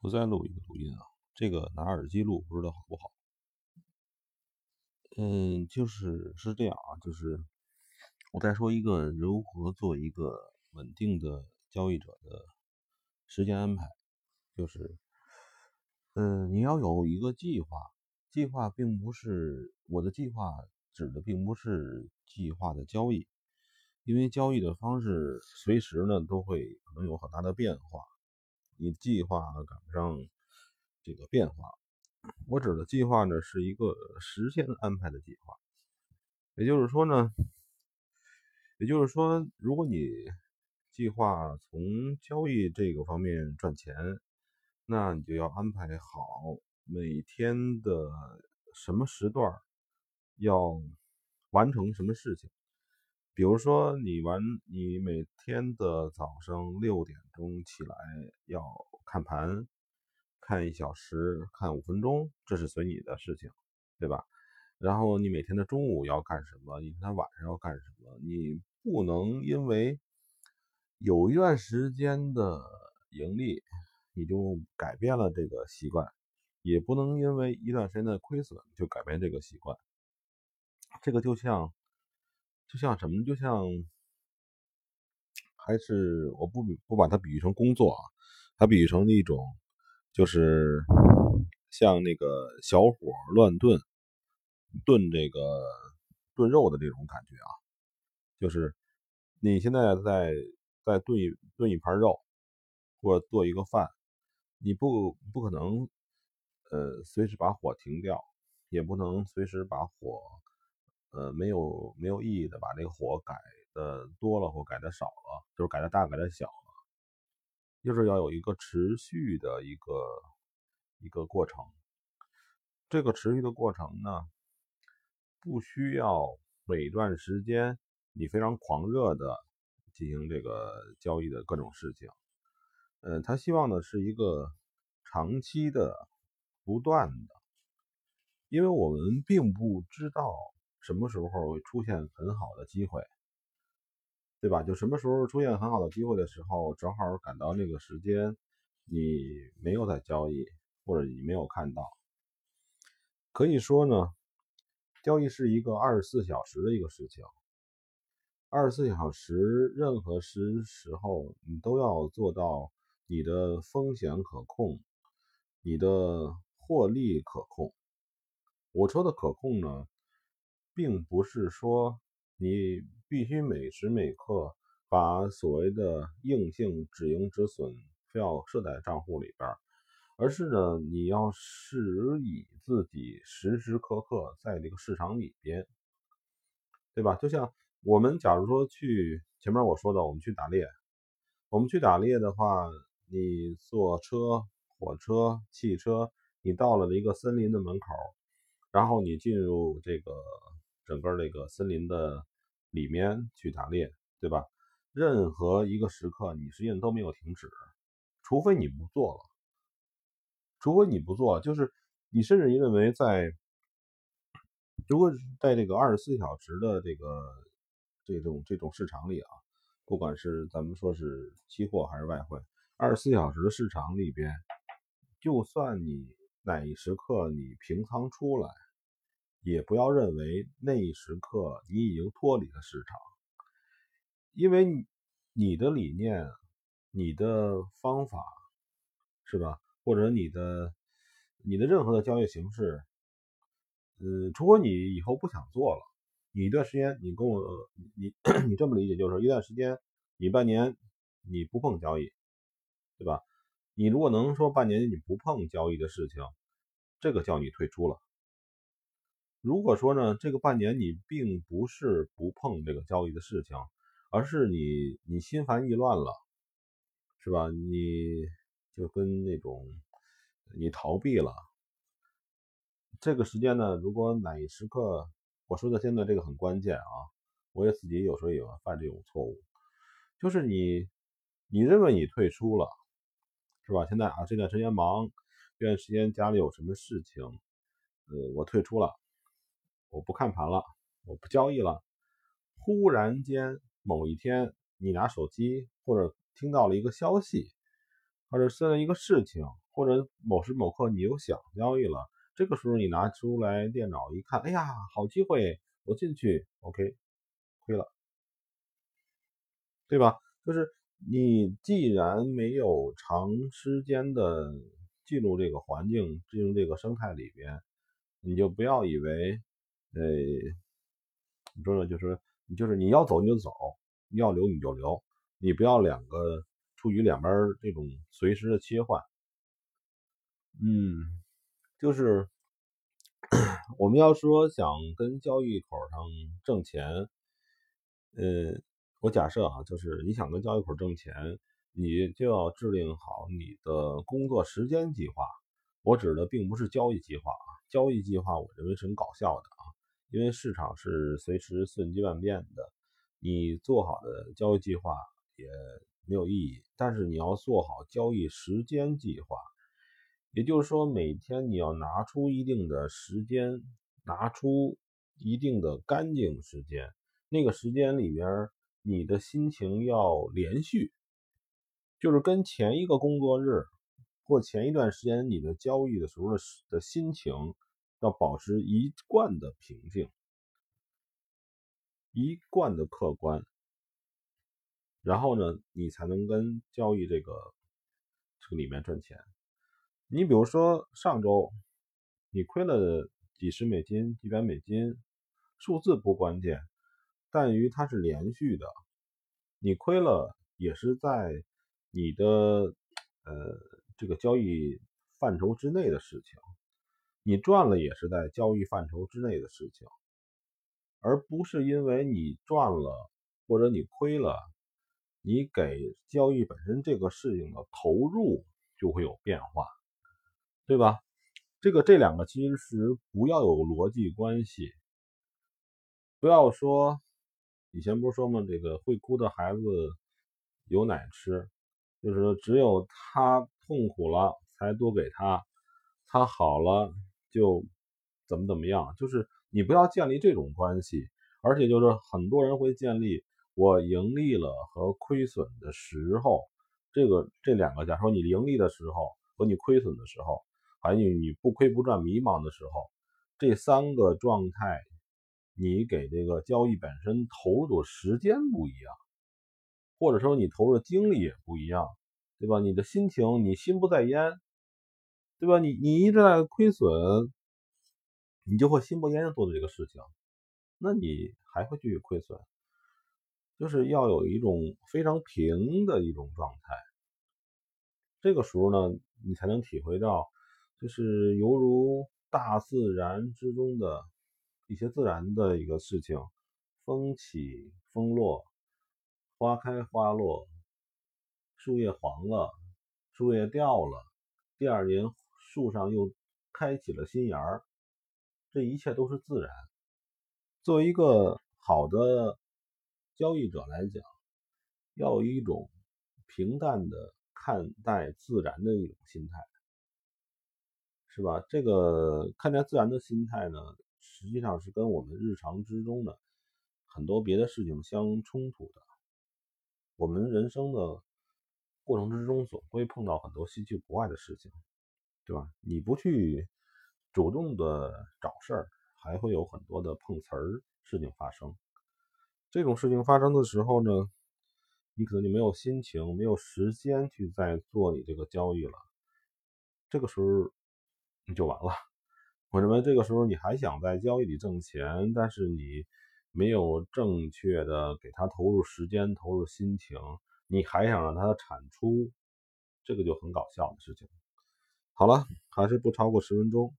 我再录一个录音啊，这个拿耳机录不知道好不好。嗯，就是是这样啊，就是我再说一个如何做一个稳定的交易者的时间安排，就是，嗯，你要有一个计划，计划并不是我的计划指的并不是计划的交易，因为交易的方式随时呢都会可能有很大的变化。你计划赶不上这个变化，我指的计划呢是一个时间安排的计划，也就是说呢，也就是说，如果你计划从交易这个方面赚钱，那你就要安排好每天的什么时段要完成什么事情。比如说，你玩，你每天的早上六点钟起来要看盘，看一小时，看五分钟，这是随你的事情，对吧？然后你每天的中午要干什么？你看晚上要干什么？你不能因为有一段时间的盈利，你就改变了这个习惯，也不能因为一段时间的亏损就改变这个习惯。这个就像。就像什么？就像还是我不不把它比喻成工作啊，它比喻成一种，就是像那个小火乱炖炖这个炖肉的这种感觉啊。就是你现在在在炖一炖一盘肉，或者做一个饭，你不不可能呃随时把火停掉，也不能随时把火。呃，没有没有意义的，把这个火改的多了或改的少了，就是改的大改的小了，就是要有一个持续的一个一个过程。这个持续的过程呢，不需要每段时间你非常狂热的进行这个交易的各种事情。嗯，他希望的是一个长期的、不断的，因为我们并不知道。什么时候会出现很好的机会，对吧？就什么时候出现很好的机会的时候，正好赶到那个时间，你没有在交易，或者你没有看到。可以说呢，交易是一个二十四小时的一个事情。二十四小时，任何时时候你都要做到你的风险可控，你的获利可控。我说的可控呢？并不是说你必须每时每刻把所谓的硬性止盈止损非要设在账户里边，而是呢你要使以自己时时刻刻在这个市场里边，对吧？就像我们假如说去前面我说的，我们去打猎，我们去打猎的话，你坐车、火车、汽车，你到了一个森林的门口，然后你进入这个。整个那个森林的里面去打猎，对吧？任何一个时刻，你实际上都没有停止，除非你不做了，除非你不做，就是你甚至认为在，如果在这个二十四小时的这个这种这种市场里啊，不管是咱们说是期货还是外汇，二十四小时的市场里边，就算你哪一时刻你平仓出来。也不要认为那一时刻你已经脱离了市场，因为你的理念、你的方法，是吧？或者你的你的任何的交易形式，嗯，除非你以后不想做了，你一段时间你跟我你你这么理解，就是一段时间你半年你不碰交易，对吧？你如果能说半年你不碰交易的事情，这个叫你退出了。如果说呢，这个半年你并不是不碰这个交易的事情，而是你你心烦意乱了，是吧？你就跟那种你逃避了。这个时间呢，如果哪一时刻，我说的现在这个很关键啊，我也自己有时候也犯这种错误，就是你你认为你退出了，是吧？现在啊这段时间忙，这段时间家里有什么事情，呃，我退出了。我不看盘了，我不交易了。忽然间某一天，你拿手机或者听到了一个消息，或者是一个事情，或者某时某刻你又想交易了，这个时候你拿出来电脑一看，哎呀，好机会，我进去，OK，亏了，对吧？就是你既然没有长时间的进入这个环境，进入这个生态里边，你就不要以为，呃，你说呢就是你就是你要走你就走，你要留你就留，你不要两个处于两边这种随时的切换。嗯，就是 我们要说想跟交易口上挣钱，呃，我假设啊，就是你想跟交易口挣钱，你就要制定好你的工作时间计划。我指的并不是交易计划啊，交易计划我认为是很搞笑的，因为市场是随时瞬息万变的，你做好的交易计划也没有意义。但是你要做好交易时间计划。也就是说，每天你要拿出一定的时间，拿出一定的干净时间。那个时间里边，你的心情要连续，就是跟前一个工作日或前一段时间你的交易的时候的的心情要保持一贯的平静，一贯的客观。然后呢，你才能跟交易这个这个里面赚钱。你比如说上周你亏了几十美金、几百美金，数字不关键，但于它是连续的。你亏了也是在你的呃这个交易范畴之内的事情，你赚了也是在交易范畴之内的事情，而不是因为你赚了或者你亏了，你给交易本身这个事情的投入就会有变化。对吧？这个这两个其实不要有逻辑关系，不要说以前不是说吗？这个会哭的孩子有奶吃，就是只有他痛苦了才多给他，他好了就怎么怎么样。就是你不要建立这种关系，而且就是很多人会建立我盈利了和亏损的时候，这个这两个，假如说你盈利的时候和你亏损的时候。还有你不亏不赚、迷茫的时候，这三个状态，你给这个交易本身投入的时间不一样，或者说你投入的精力也不一样，对吧？你的心情，你心不在焉，对吧？你你一直在亏损，你就会心不焉的做的这个事情，那你还会继续亏损，就是要有一种非常平的一种状态，这个时候呢，你才能体会到。就是犹如大自然之中的一些自然的一个事情，风起风落，花开花落，树叶黄了，树叶掉了，第二年树上又开起了新芽儿，这一切都是自然。作为一个好的交易者来讲，要有一种平淡的看待自然的一种心态。是吧？这个看待自然的心态呢，实际上是跟我们日常之中的很多别的事情相冲突的。我们人生的过程之中，总会碰到很多稀奇古怪的事情，对吧？你不去主动的找事儿，还会有很多的碰瓷儿事情发生。这种事情发生的时候呢，你可能就没有心情、没有时间去再做你这个交易了。这个时候你。就完了。我认为这个时候你还想在交易里挣钱，但是你没有正确的给他投入时间、投入心情，你还想让他产出，这个就很搞笑的事情。好了，还是不超过十分钟。